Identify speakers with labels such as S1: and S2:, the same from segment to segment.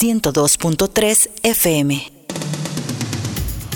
S1: 102.3 FM.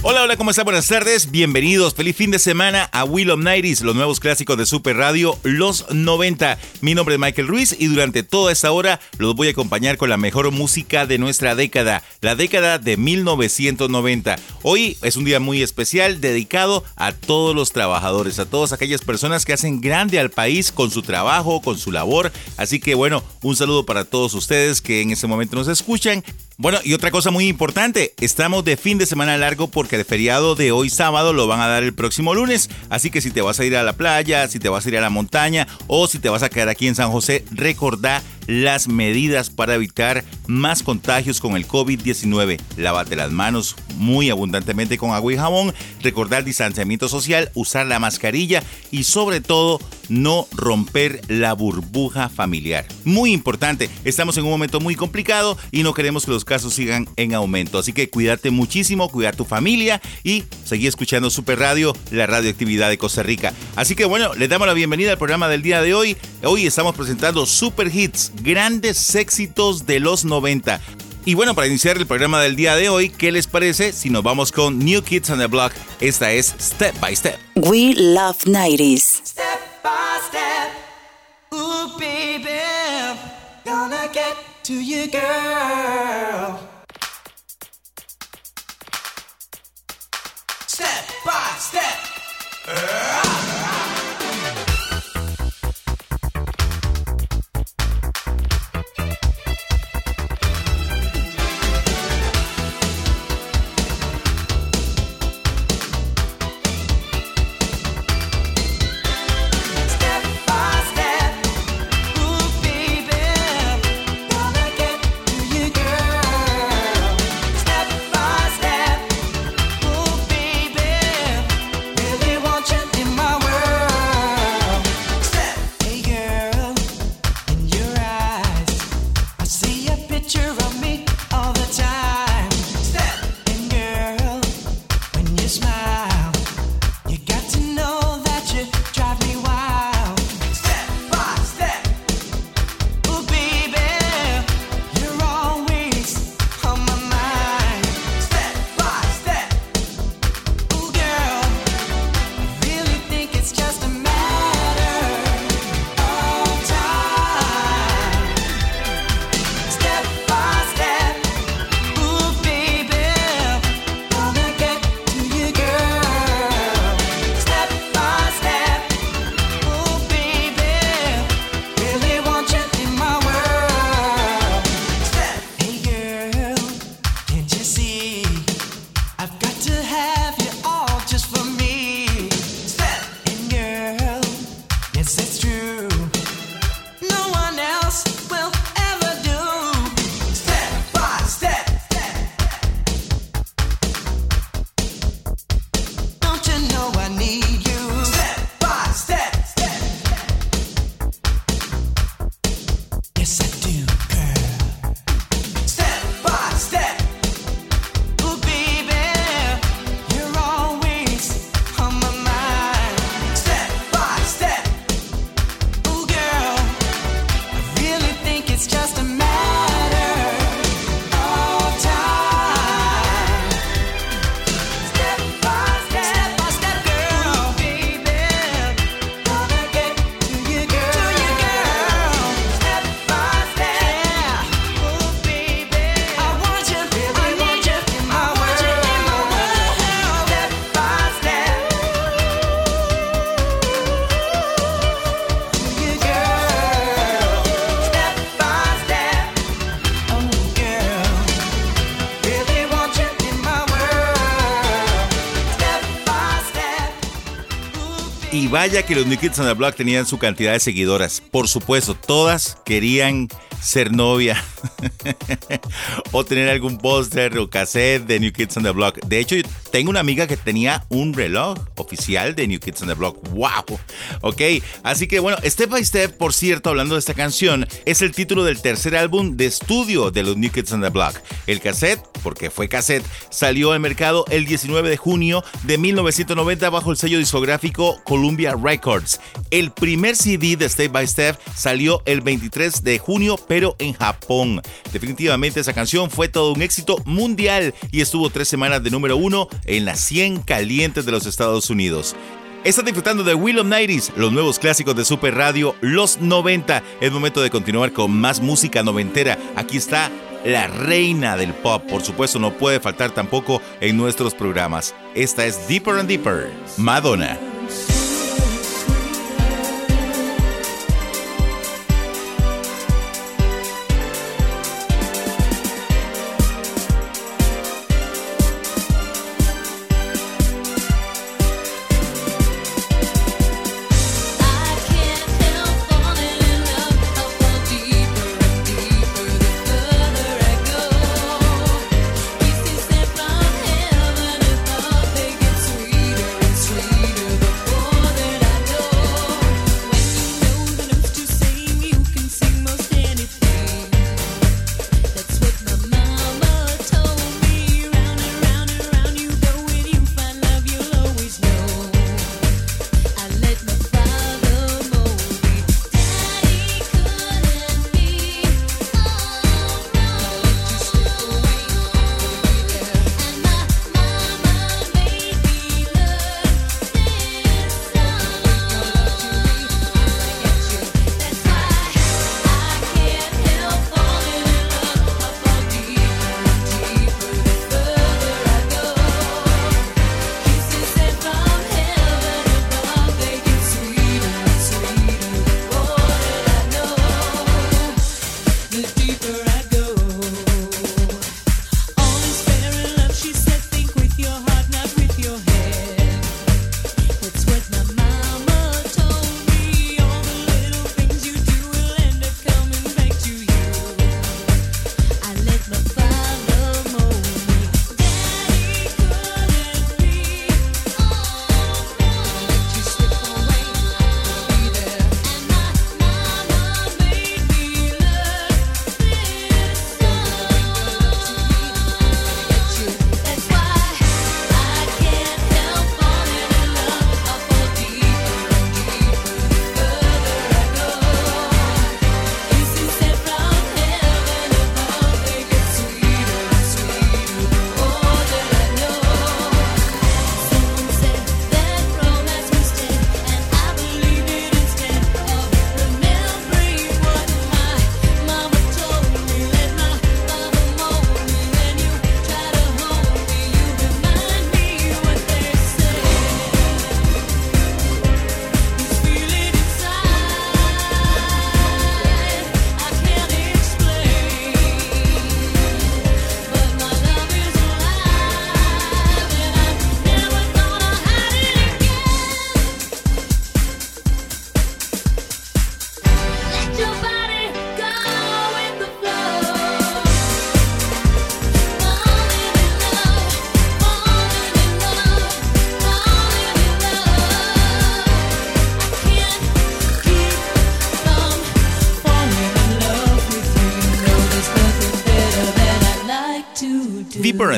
S2: Hola, hola, ¿cómo están? Buenas tardes, bienvenidos, feliz fin de semana a Will of los nuevos clásicos de Super Radio, los 90. Mi nombre es Michael Ruiz y durante toda esta hora los voy a acompañar con la mejor música de nuestra década, la década de 1990. Hoy es un día muy especial dedicado a todos los trabajadores, a todas aquellas personas que hacen grande al país con su trabajo, con su labor. Así que bueno, un saludo para todos ustedes que en este momento nos escuchan. Bueno, y otra cosa muy importante, estamos de fin de semana largo porque el feriado de hoy sábado lo van a dar el próximo lunes, así que si te vas a ir a la playa, si te vas a ir a la montaña o si te vas a quedar aquí en San José, recordá las medidas para evitar más contagios con el COVID-19. Lávate las manos muy abundantemente con agua y jabón, recordar el distanciamiento social, usar la mascarilla y sobre todo no romper la burbuja familiar. Muy importante, estamos en un momento muy complicado y no queremos que los casos sigan en aumento. Así que cuídate muchísimo, cuidar tu familia y seguir escuchando Super Radio, la radioactividad de Costa Rica. Así que bueno, les damos la bienvenida al programa del día de hoy. Hoy estamos presentando Super Hits, grandes éxitos de los 90. Y bueno, para iniciar el programa del día de hoy, ¿qué les parece si nos vamos con New Kids on the Block? Esta es Step by Step.
S1: We Love 90s.
S3: step by step. To you, girl. Step by step. Step
S4: vaya que los New Kids on the Block tenían su cantidad de seguidoras. Por supuesto, todas querían ser novia o tener algún póster o cassette de New Kids on the Block. De hecho, tengo una amiga que tenía un reloj oficial de New Kids on the Block. ¡Wow! Ok, así que bueno, Step by Step, por cierto, hablando de esta canción, es el título del tercer álbum de estudio de los New Kids on the Block. El cassette, porque fue cassette, salió al mercado el 19 de junio de 1990 bajo el sello discográfico Columbia Records. El primer CD de Step by Step salió el 23 de junio, pero en Japón. Definitivamente esa canción fue todo un éxito mundial y estuvo tres semanas de número uno en las 100 calientes de los Estados Unidos. Estás disfrutando de Will of Nighties, los nuevos clásicos de Super Radio, los 90. Es momento de continuar con más música noventera. Aquí está la reina del pop. Por supuesto, no puede faltar tampoco en nuestros programas. Esta es Deeper and Deeper, Madonna.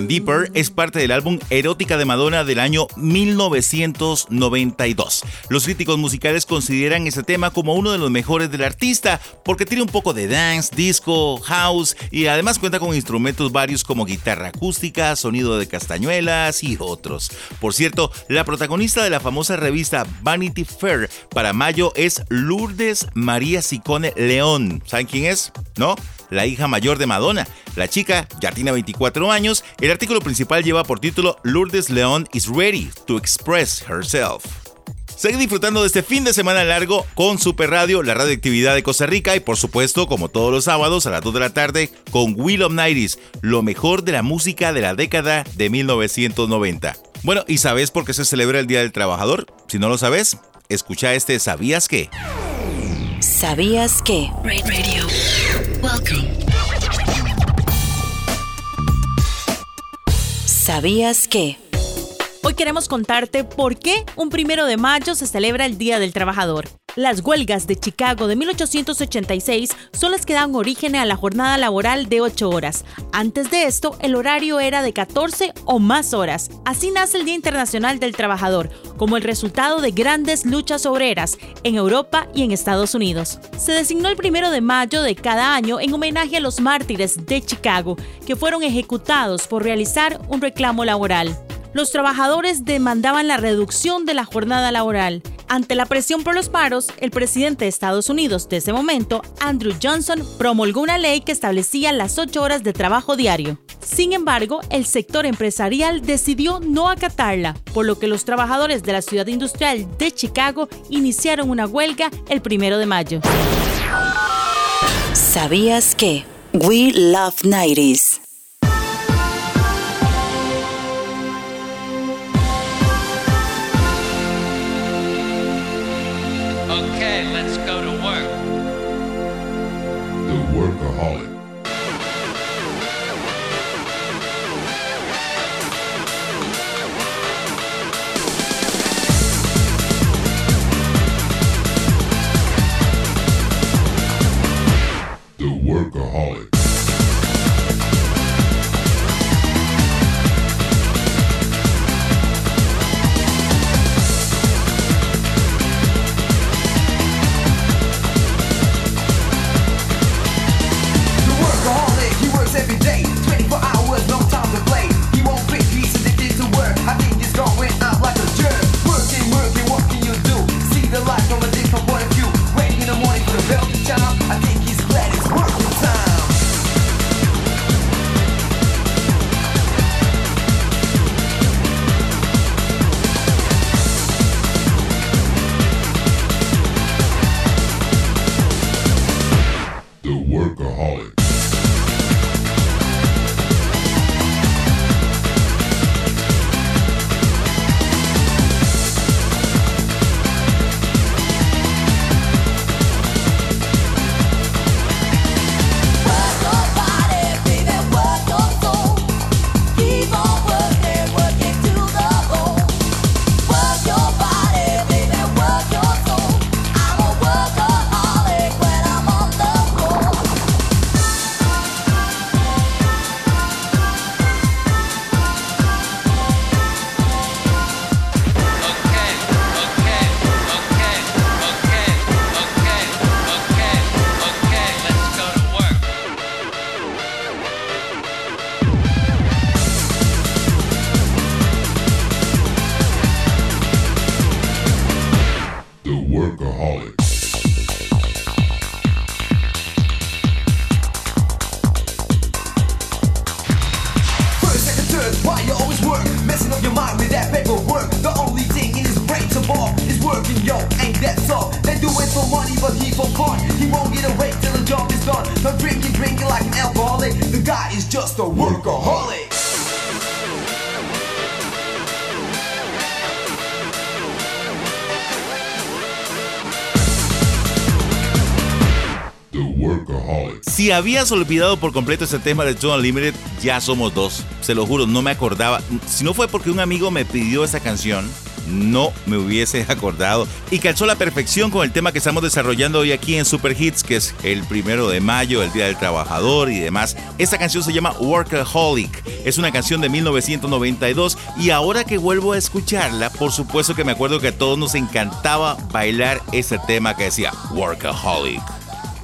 S2: Deeper
S4: es parte del álbum Erótica de Madonna del año 1992. Los críticos musicales consideran este tema como uno de los mejores del artista porque tiene un poco de dance, disco, house y además cuenta con instrumentos varios como guitarra acústica, sonido de castañuelas y otros. Por cierto, la protagonista de la famosa revista Vanity Fair para mayo es Lourdes María Sicone León. ¿Saben quién es? ¿No? la hija mayor de Madonna. La chica ya tiene 24 años. El artículo principal lleva por título Lourdes León is ready to express herself. Sigue disfrutando de este fin de semana largo con Super Radio, la radioactividad de Costa Rica y por supuesto, como todos los sábados a las 2 de la tarde, con Will of Nighties, lo mejor de la música de la década de 1990. Bueno, ¿y sabes por qué se celebra el Día del Trabajador? Si no lo sabes,
S2: Escucha este ¿Sabías qué?
S5: ¿Sabías que?
S6: Radio. Welcome.
S5: ¿Sabías que?
S7: Hoy queremos contarte por qué un primero de mayo se celebra el Día del Trabajador. Las huelgas de Chicago de 1886 son las que dan origen a la jornada laboral de 8 horas. Antes de esto, el horario era de 14 o más horas. Así nace el Día Internacional del Trabajador, como el resultado de grandes luchas obreras en Europa y en Estados Unidos. Se designó el primero de mayo de cada año en homenaje a los mártires de Chicago, que fueron ejecutados por realizar un reclamo laboral los trabajadores demandaban la reducción de la jornada laboral. Ante la presión por los paros, el presidente de Estados Unidos de ese momento, Andrew Johnson, promulgó una ley que establecía las ocho horas de trabajo diario. Sin embargo, el sector empresarial decidió no acatarla, por lo que los trabajadores de la ciudad industrial de Chicago iniciaron una huelga el primero de mayo.
S5: ¿Sabías que? We Love 90s.
S2: Si habías olvidado por completo ese tema de John Unlimited, ya somos dos. Se lo juro, no me acordaba. Si no fue porque un amigo me pidió esa canción, no me hubiese acordado. Y calzó la perfección con el tema que estamos desarrollando hoy aquí en Super Hits, que es el primero de mayo, el Día del Trabajador y demás. Esta canción se llama Workaholic. Es una canción de 1992 y ahora que vuelvo a escucharla, por supuesto que me acuerdo que a todos nos encantaba bailar ese tema que decía Workaholic.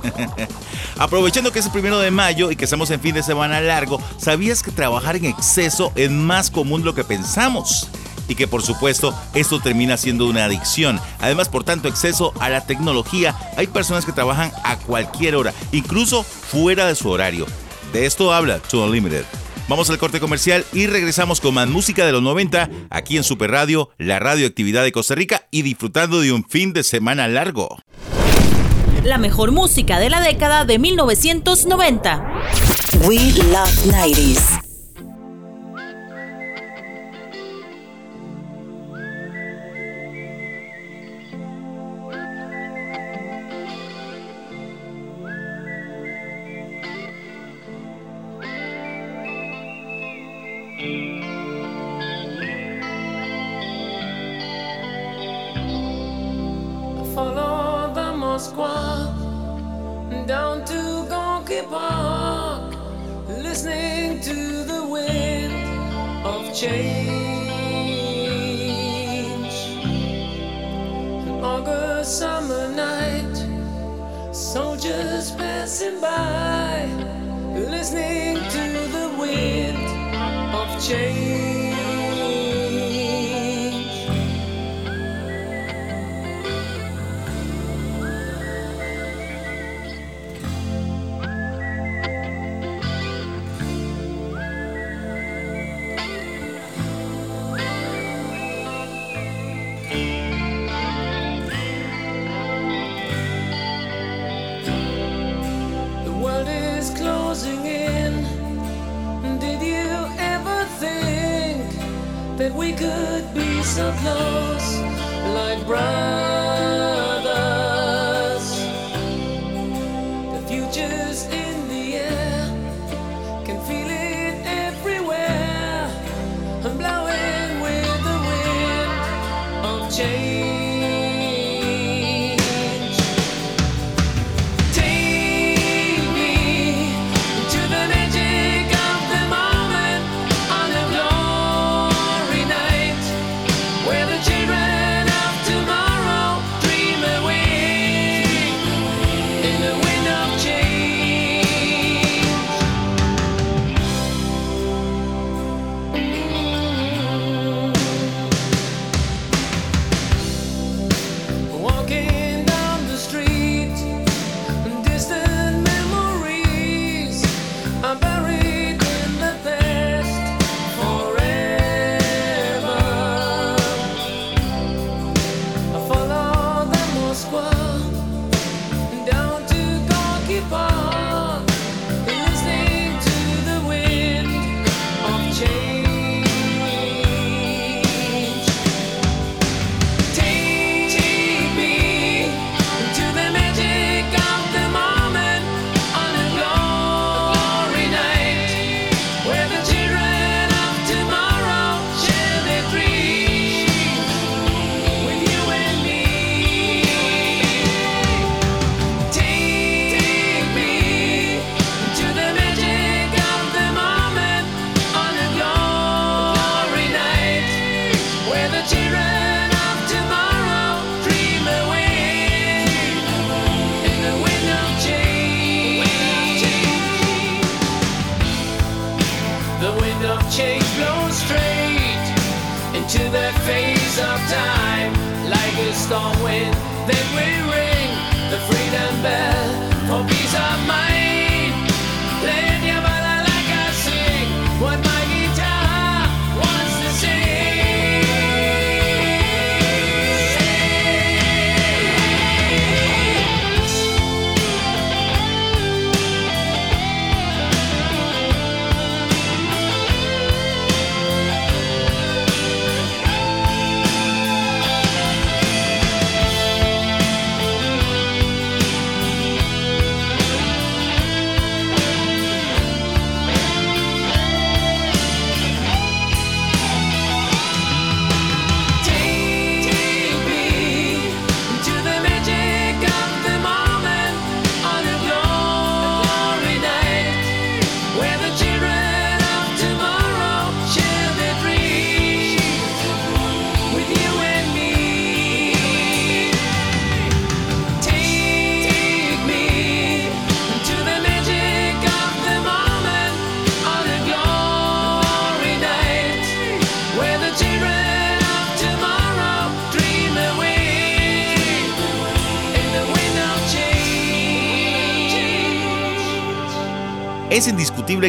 S2: Aprovechando que es el primero de mayo y que estamos en fin de semana largo, ¿sabías que trabajar en exceso es más común de lo que pensamos? Y que por supuesto esto termina siendo una adicción. Además, por tanto exceso a la tecnología, hay personas que trabajan a cualquier hora, incluso fuera de su horario. De esto habla To Unlimited. Vamos al corte comercial y regresamos con más música de los 90 aquí en Super Radio, la radioactividad de Costa Rica y disfrutando de un fin de semana largo.
S7: La mejor música de la década de 1990.
S5: We Love 90s.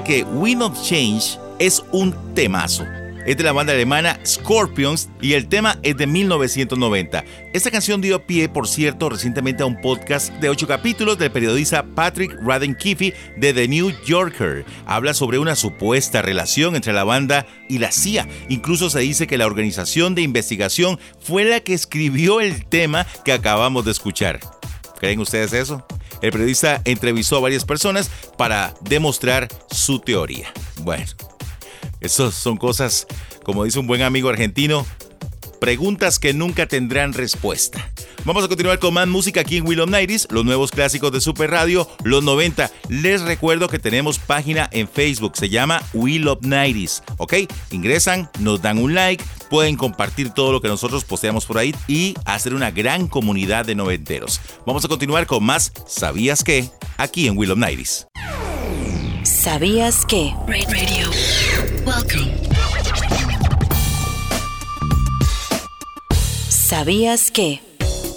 S2: que Wind of Change es un temazo. Es de la banda alemana Scorpions y el tema es de 1990. Esta canción dio pie, por cierto, recientemente a un podcast de ocho capítulos del periodista Patrick Radden Kiffy de The New Yorker. Habla sobre una supuesta relación entre la banda y la CIA. Incluso se dice que la organización de investigación fue la que escribió el tema que acabamos de escuchar. ¿Creen ustedes eso? El periodista entrevistó a varias personas para demostrar su teoría. Bueno, esas son cosas, como dice un buen amigo argentino, preguntas que nunca tendrán respuesta. Vamos a continuar con más música aquí en Willow Nighties, los nuevos clásicos de Super Radio, los 90. Les recuerdo que tenemos página en Facebook, se llama Willow Nighties, ¿ok? Ingresan, nos dan un like, pueden compartir todo lo que nosotros posteamos por ahí y hacer una gran comunidad de noventeros. Vamos a continuar con más ¿Sabías qué? Aquí en Willow Nighties.
S8: ¿Sabías que?
S9: Ra- Radio. Welcome.
S8: ¿Sabías que?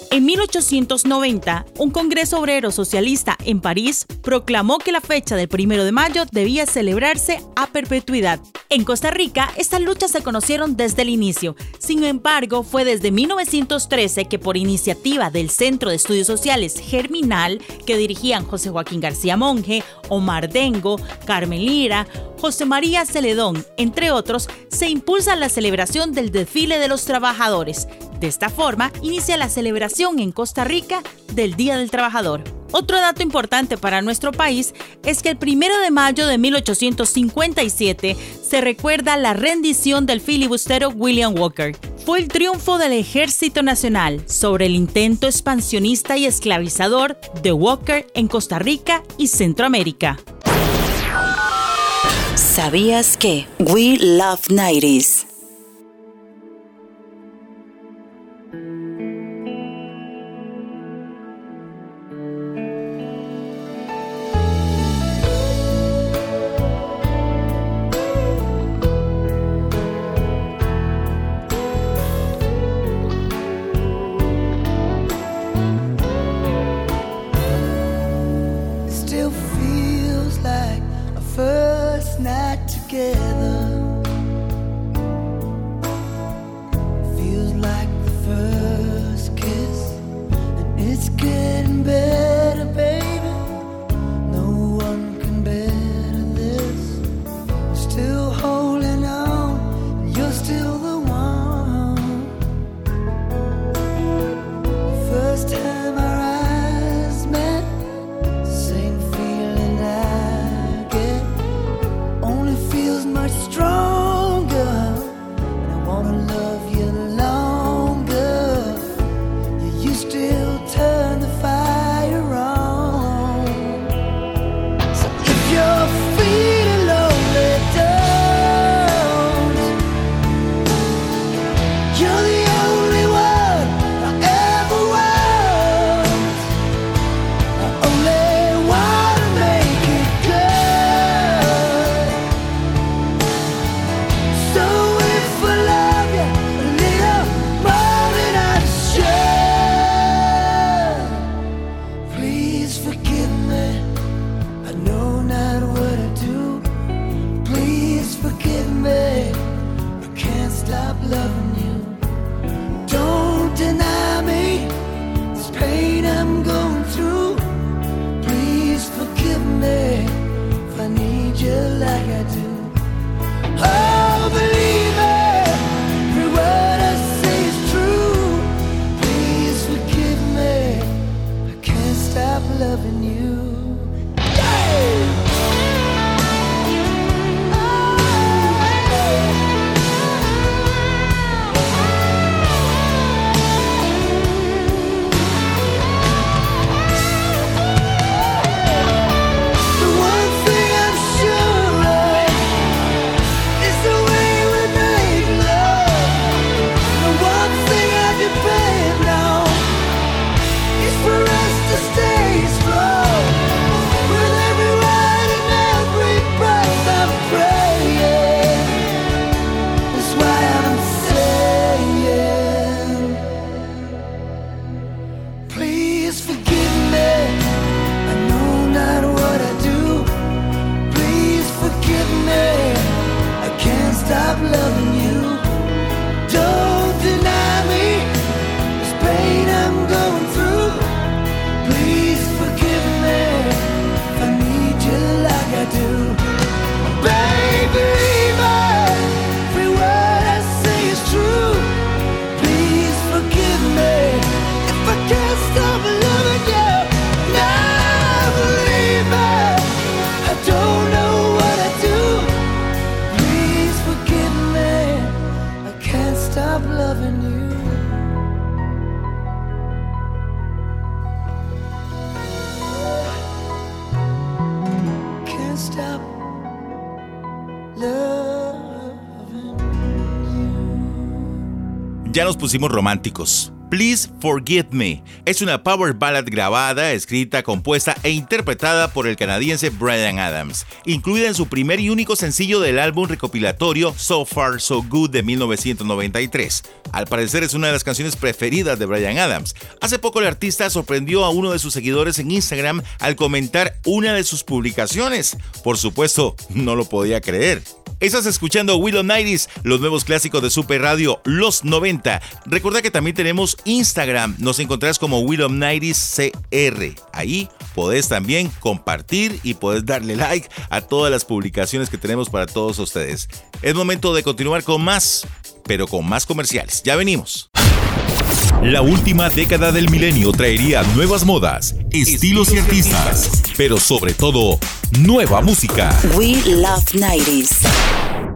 S7: En 1890, un Congreso Obrero Socialista en París proclamó que la fecha del primero de mayo debía celebrarse a perpetuidad. En Costa Rica, estas luchas se conocieron desde el inicio. Sin embargo, fue desde 1913 que por iniciativa del Centro de Estudios Sociales Germinal, que dirigían José Joaquín García Monge, Omar Dengo, Carmen Lira, José María Celedón, entre otros, se impulsa la celebración del desfile de los trabajadores. De esta forma, inicia la celebración en Costa Rica del Día del Trabajador. Otro dato importante para nuestro país es que el primero de mayo de 1857 se recuerda la rendición del filibustero William Walker. Fue el triunfo del Ejército Nacional sobre el intento expansionista y esclavizador de Walker en Costa Rica y Centroamérica.
S8: ¿Sabías que? We love 90s.
S2: Ya nos pusimos románticos. Please Forgive Me es una power ballad grabada, escrita, compuesta e interpretada por el canadiense Brian Adams, incluida en su primer y único sencillo del álbum recopilatorio So Far So Good de 1993. Al parecer es una de las canciones preferidas de Brian Adams. Hace poco el artista sorprendió a uno de sus seguidores en Instagram al comentar una de sus publicaciones. Por supuesto, no lo podía creer. Estás escuchando Willow Nighties, los nuevos clásicos de Super Radio, los 90. Recuerda que también tenemos Instagram, nos encontrarás como Willow Nighties CR. Ahí podés también compartir y podés darle like a todas las publicaciones que tenemos para todos ustedes. Es momento de continuar con más, pero con más comerciales. Ya venimos.
S10: La última década del milenio traería nuevas modas, estilos y artistas, pero sobre todo, nueva música.
S1: We love 90s.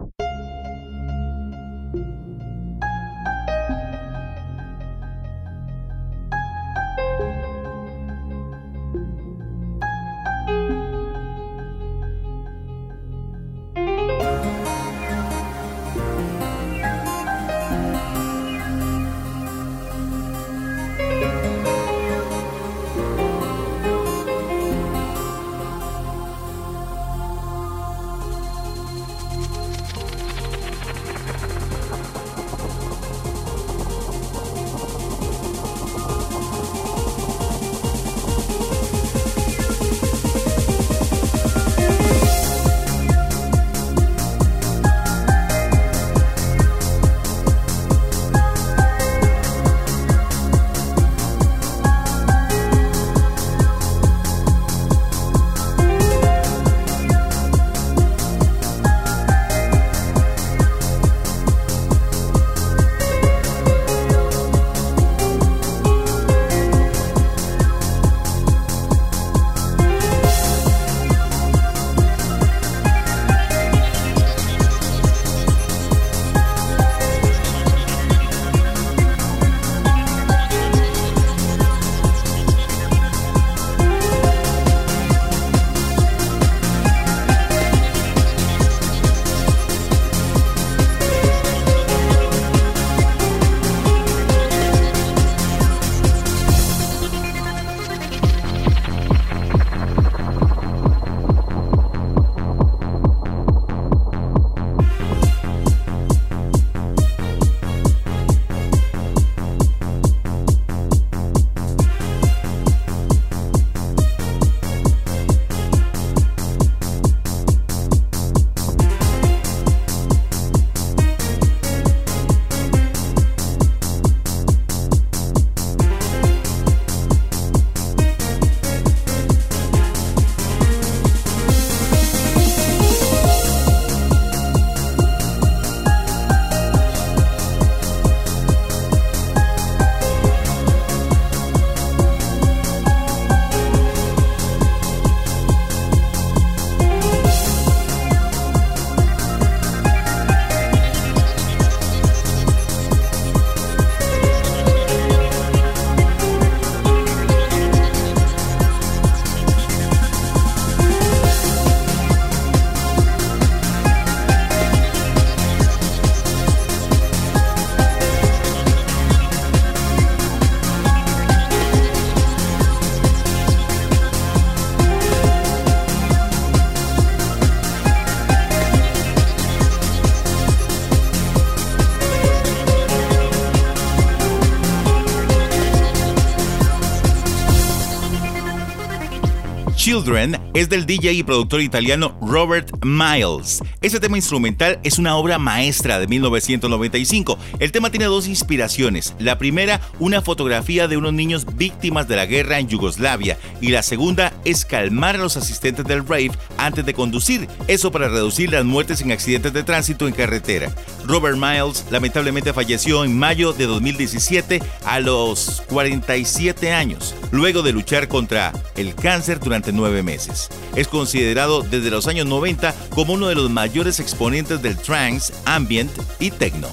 S2: Children es del DJ y productor italiano Robert Miles. Este tema instrumental es una obra maestra de 1995. El tema tiene dos inspiraciones. La primera, una fotografía de unos niños víctimas de la guerra en Yugoslavia. Y la segunda es calmar a los asistentes del rave antes de conducir. Eso para reducir las muertes en accidentes de tránsito en carretera. Robert Miles lamentablemente falleció en mayo de 2017 a los 47 años, luego de luchar contra el cáncer durante nueve meses. Es considerado desde los años 90 como uno de los mayores exponentes del trance, ambient y techno.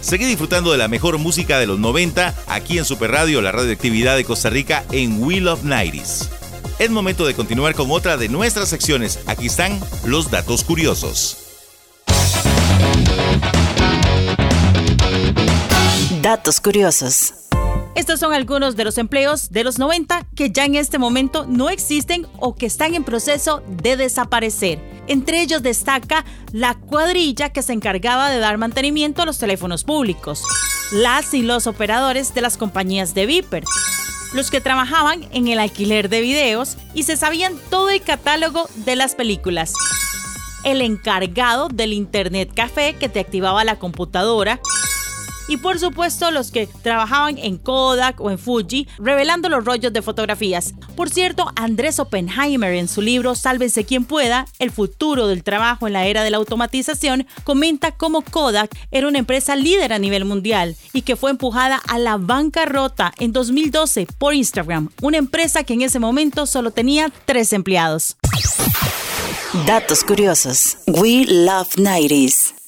S2: Seguí disfrutando de la mejor música de los 90 aquí en Super Radio, la radioactividad de Costa Rica en Wheel of 90s. Es momento de continuar con otra de nuestras secciones. Aquí están los datos curiosos.
S6: Datos curiosos.
S7: Estos son algunos de los empleos de los 90 que ya en este momento no existen o que están en proceso de desaparecer. Entre ellos destaca la cuadrilla que se encargaba de dar mantenimiento a los teléfonos públicos, las y los operadores de las compañías de Viper, los que trabajaban en el alquiler de videos y se sabían todo el catálogo de las películas, el encargado del Internet Café que te activaba la computadora, y por supuesto los que trabajaban en Kodak o en Fuji revelando los rollos de fotografías. Por cierto, Andrés Oppenheimer en su libro Sálvese quien pueda, el futuro del trabajo en la era de la automatización, comenta cómo Kodak era una empresa líder a nivel mundial y que fue empujada a la bancarrota en 2012 por Instagram, una empresa que en ese momento solo tenía tres empleados.
S6: Datos curiosos. We love 90s.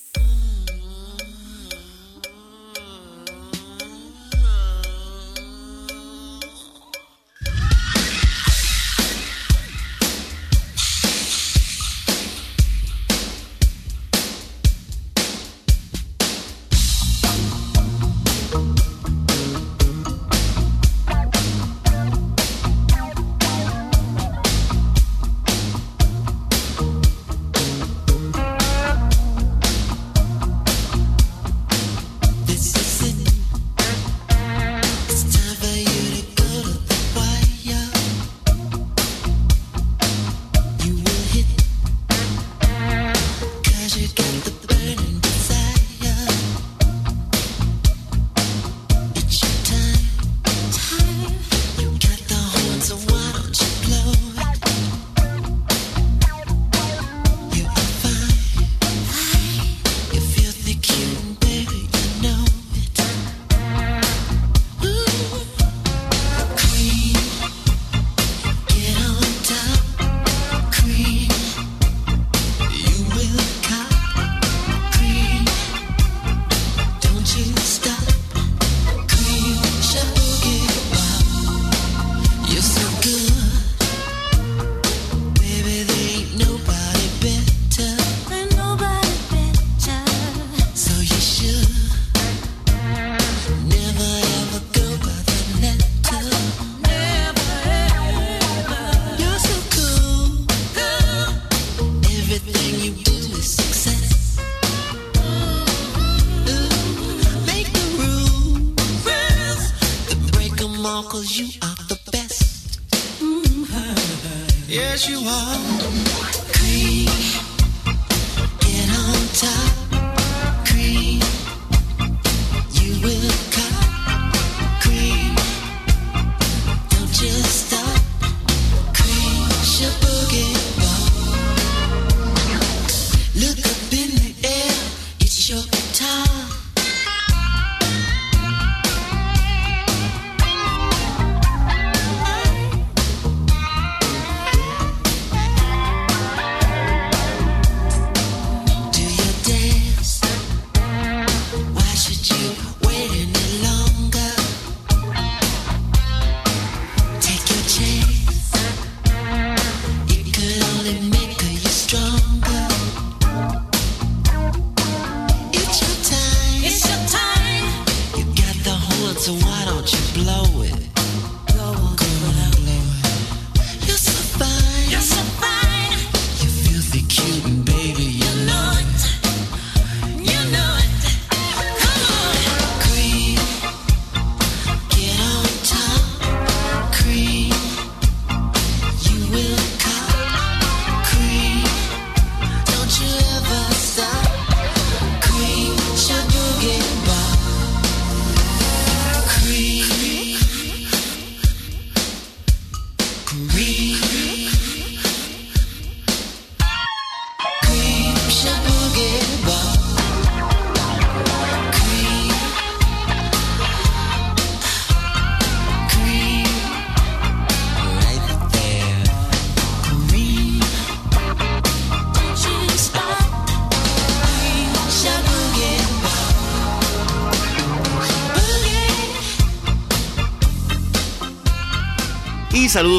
S4: Blow it?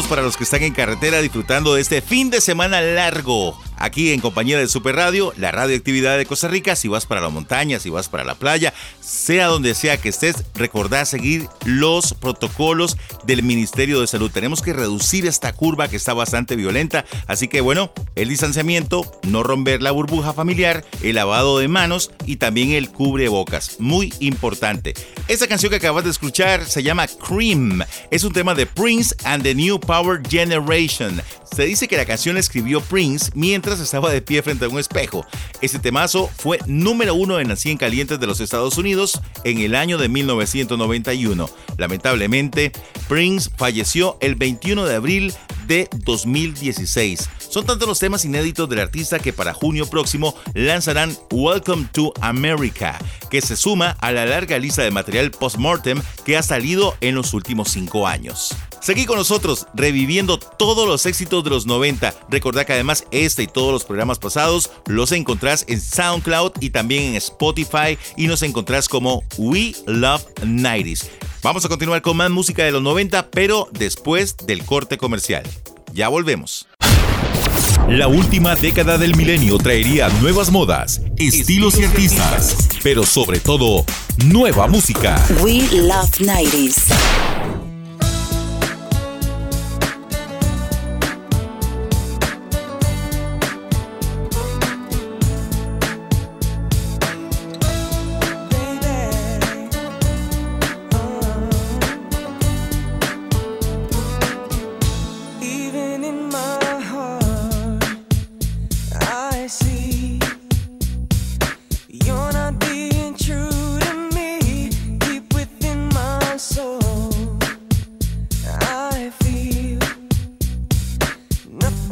S2: Para los que están en carretera disfrutando de este fin de semana largo. aquí en compañía de Super Radio, la radioactividad de Costa Rica. Si vas para la montaña, si vas para la playa, sea donde sea que estés, recordá seguir los protocolos del Ministerio de Salud. Tenemos que reducir esta curva que está bastante violenta. Así que bueno, el distanciamiento, no romper la burbuja familiar, el lavado de manos y también el cubrebocas. Muy importante. Esta canción que acabas de escuchar se llama Cream. Es un tema de Prince and the New Power Generation. Se dice que la canción la escribió Prince mientras estaba de pie frente a un espejo. Este temazo fue número uno en las 100 calientes de los Estados Unidos en el año de 1991. Lamentablemente, Prince falleció el 21 de abril de 2016. Son tantos los temas inéditos del artista que para junio próximo lanzarán Welcome to America, que se suma a la larga lista de material post-mortem que ha salido en los últimos cinco años. Seguí con nosotros reviviendo todos los éxitos de los 90. Recordá que además este y todos los programas pasados los encontrás en SoundCloud y también en Spotify y nos encontrás como We Love 90s. Vamos a continuar con más música de los 90, pero después del corte comercial. Ya volvemos.
S10: La última década del milenio traería nuevas modas, estilos y artistas, pero sobre todo, nueva música.
S1: We love 90s.
S2: nothing.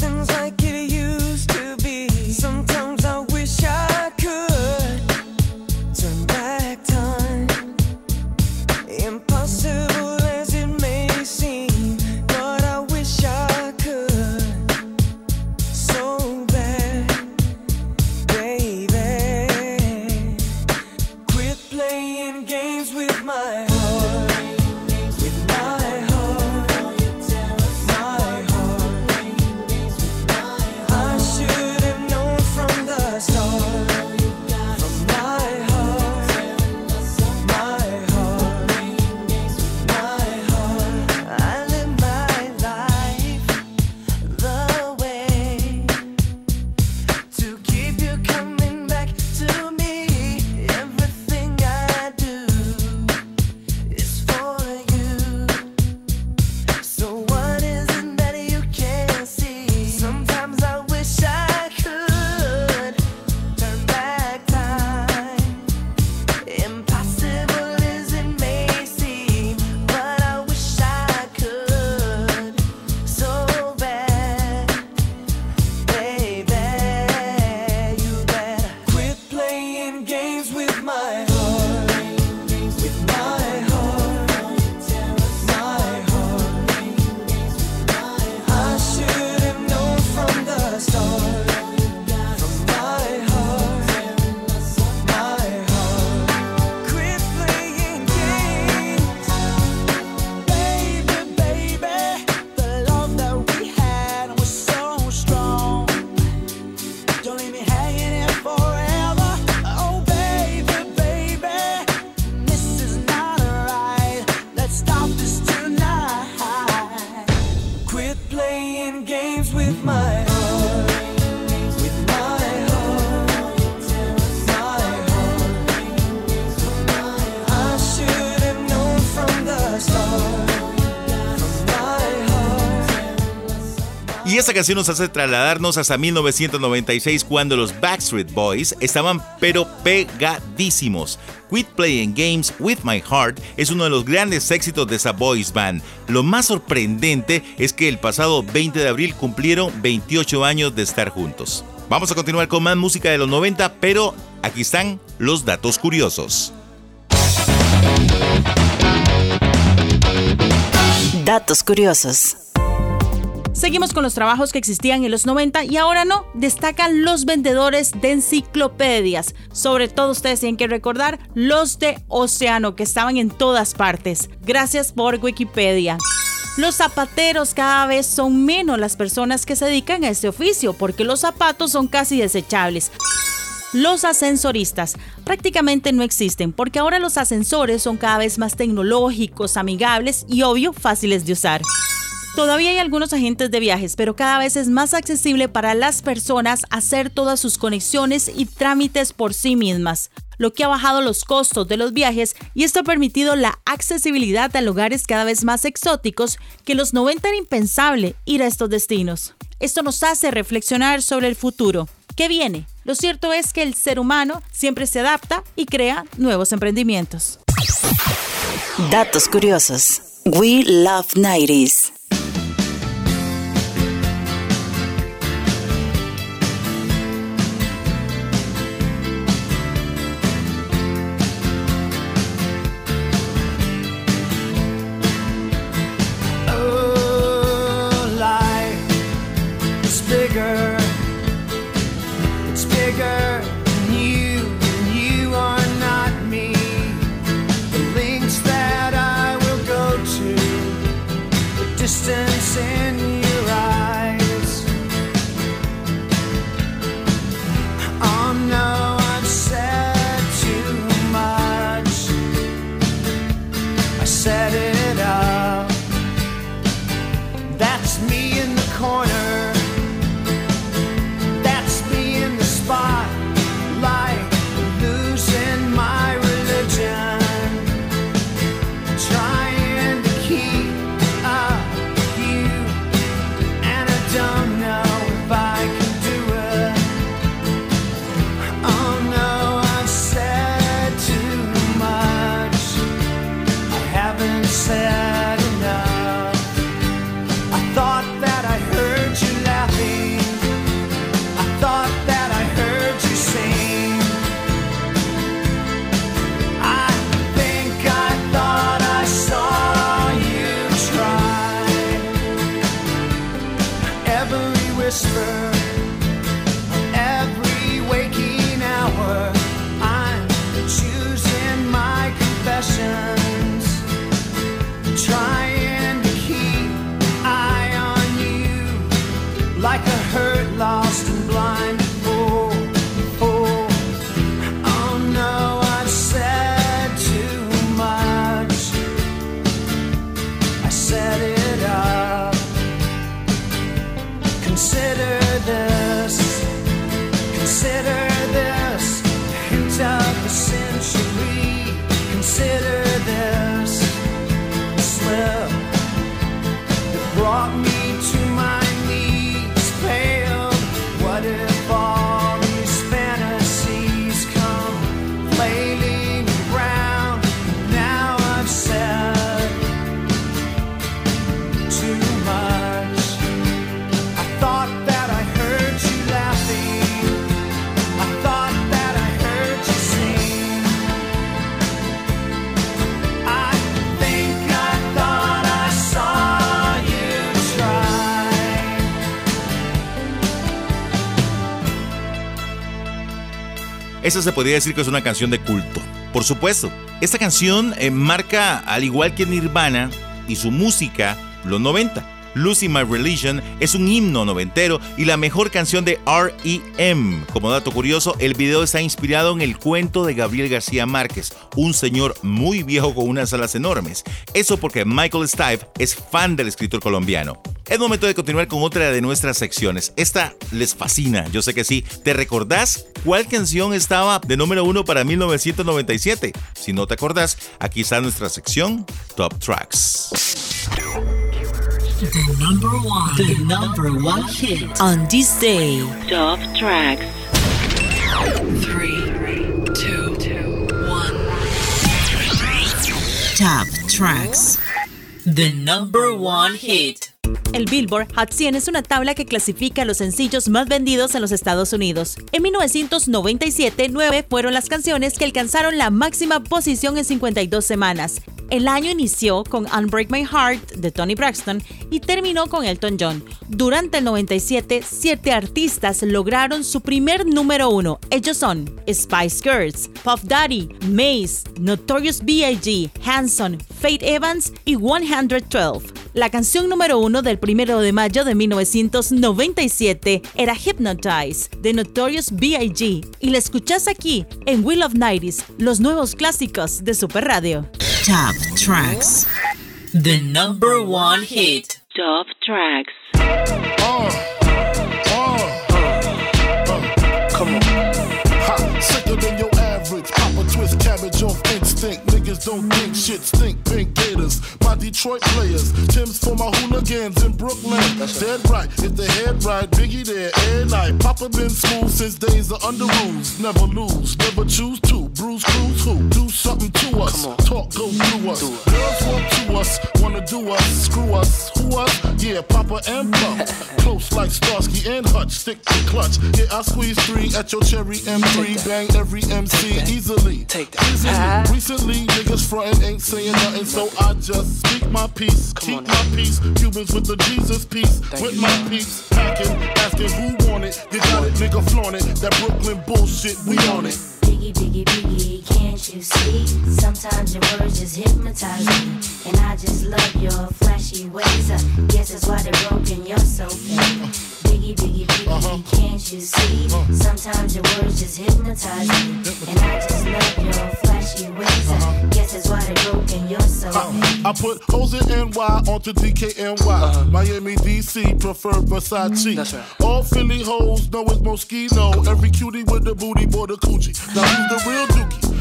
S2: Esta canción nos hace trasladarnos hasta 1996 cuando los Backstreet Boys estaban pero pegadísimos. Quit Playing Games with My Heart es uno de los grandes éxitos de esa boys band. Lo más sorprendente es que el pasado 20 de abril cumplieron 28 años de estar juntos. Vamos a continuar con más música de los 90, pero aquí están los datos curiosos.
S1: Datos curiosos.
S7: Seguimos con los trabajos que existían en los 90 y ahora no, destacan los vendedores de enciclopedias. Sobre todo ustedes tienen que recordar los de Océano que estaban en todas partes. Gracias por Wikipedia. Los zapateros cada vez son menos las personas que se dedican a este oficio porque los zapatos son casi desechables. Los ascensoristas prácticamente no existen porque ahora los ascensores son cada vez más tecnológicos, amigables y obvio fáciles de usar. Todavía hay algunos agentes de viajes, pero cada vez es más accesible para las personas hacer todas sus conexiones y trámites por sí mismas, lo que ha bajado los costos de los viajes y esto ha permitido la accesibilidad a lugares cada vez más exóticos que en los 90 era impensable ir a estos destinos. Esto nos hace reflexionar sobre el futuro. ¿Qué viene? Lo cierto es que el ser humano siempre se adapta y crea nuevos emprendimientos.
S1: Datos curiosos. We love 90s.
S2: Esa se podría decir que es una canción de culto. Por supuesto, esta canción eh, marca, al igual que Nirvana y su música, los 90. Lucy My Religion es un himno noventero y la mejor canción de R.E.M. Como dato curioso, el video está inspirado en el cuento de Gabriel García Márquez, un señor muy viejo con unas alas enormes. Eso porque Michael Stipe es fan del escritor colombiano. Es momento de continuar con otra de nuestras secciones. Esta les fascina, yo sé que sí. ¿Te recordás cuál canción estaba de número uno para 1997? Si no te acordás, aquí está nuestra sección Top Tracks.
S4: The number one. The number one hit.
S1: On this day,
S4: Top tracks. Three, two, one. Top tracks. The number one hit.
S7: El Billboard Hot 100 es una tabla que clasifica los sencillos más vendidos en los Estados Unidos. En 1997, nueve fueron las canciones que alcanzaron la máxima posición en 52 semanas. El año inició con Unbreak My Heart de Tony Braxton y terminó con Elton John. Durante el 97, siete artistas lograron su primer número uno. Ellos son Spice Girls, Puff Daddy, Mace, Notorious B.I.G., Hanson, Faith Evans y 112. La canción número uno del primero de mayo de 1997 era Hypnotize de Notorious B.I.G. y la escuchás aquí en Will of Nighties, los nuevos clásicos de Super Radio.
S4: Top tracks. The number one hit.
S1: Top tracks.
S11: Come on. Ha, sicker than your average. Papa twist cabbage off instinct. Niggas don't think shit stink. Pink Gators, my Detroit players. Tim's for my hooligans in Brooklyn. That's Dead right. If the head right, Biggie there every night. Papa been smooth since days of under rules. Never lose, never choose to. Bruise, cruise, who? Do something to us. Talk, go through us. Girls want to us, wanna do us. Screw us, who us? Yeah, Papa and Pump. Close like Starsky and Hutch. Stick to clutch. Yeah, I squeeze three at your cherry M3. Bang every MC easily. Take that. Recently, niggas frontin' ain't saying nothing, so I just speak my peace. Keep my peace. Cubans with the Jesus peace. with my peace. Packing, asking who want it. You got it, nigga, flaunt it. That Brooklyn bullshit, we on it.
S12: Biggie, biggie, biggie, can't you see? Sometimes your words just hypnotize me. And I just love your flashy ways. I guess that's why they're broken, you're so fake. Biggie, biggie, biggie, uh-huh. can't you see? Uh-huh. Sometimes your words just hypnotize me. And I just love your flashy ways. I uh-huh. guess that's why they're broken, you're so fake.
S11: I put hoes in NY onto DKNY. Miami, DC, prefer Versace. Mm, All Philly hoes know it's Moschino. Every cutie with the booty, boy, the coochie. Now who's the real dookie?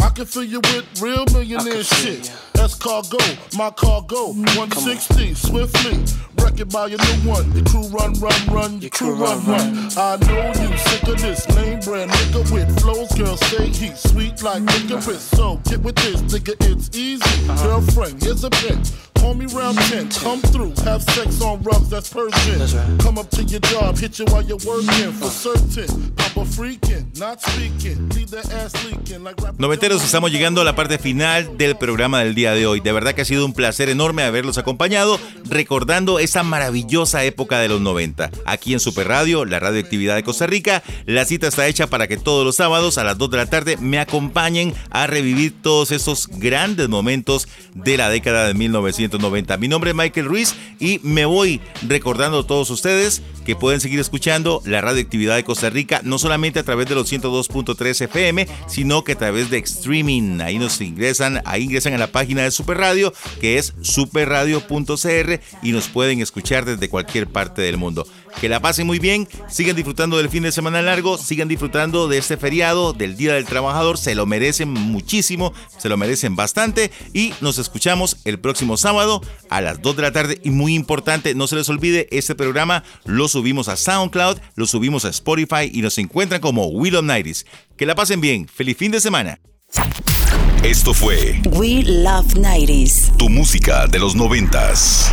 S11: I can fill you with real millionaire shit. That's cargo, my cargo. 160, swiftly. Wreck it by your new one. Your crew run, run, run. Your crew run, run. I know you sick of this name brand nigga with flows. Girl, say he sweet like licorice. So get with this, nigga, it's easy. Girlfriend, here's a pen. Call me round 10, come through, have sex on rugs, that's Persian. Come up to your job, hit you while you're working, for certain. Papa freaking, not speaking, leave that ass leaking like rap.
S2: Noventeros, estamos llegando a la parte final del programa del día de hoy. De verdad que ha sido un placer enorme haberlos acompañado, recordando esa maravillosa época de los 90. Aquí en Super Radio, la radioactividad de Costa Rica, la cita está hecha para que todos los sábados a las 2 de la tarde me acompañen a revivir todos esos grandes momentos de la década de 1990. Mi nombre es Michael Ruiz y me voy recordando a todos ustedes que pueden seguir escuchando la radioactividad de Costa Rica, no solamente a través de los 102.3 FM, sino que a través de streaming. Ahí nos ingresan, ahí ingresan a la página de Super Radio, que es superradio.cr y nos pueden escuchar desde cualquier parte del mundo. Que la pasen muy bien, sigan disfrutando del fin de semana largo, sigan disfrutando de este feriado, del Día del Trabajador, se lo merecen muchísimo, se lo merecen bastante y nos escuchamos el próximo sábado a las 2 de la tarde y muy importante, no se les olvide, este programa lo subimos a SoundCloud, lo subimos a Spotify y nos encuentran como Will of Nighties. Que la pasen bien, feliz fin de semana.
S10: Esto fue
S1: We Love 90s.
S10: tu música de los noventas.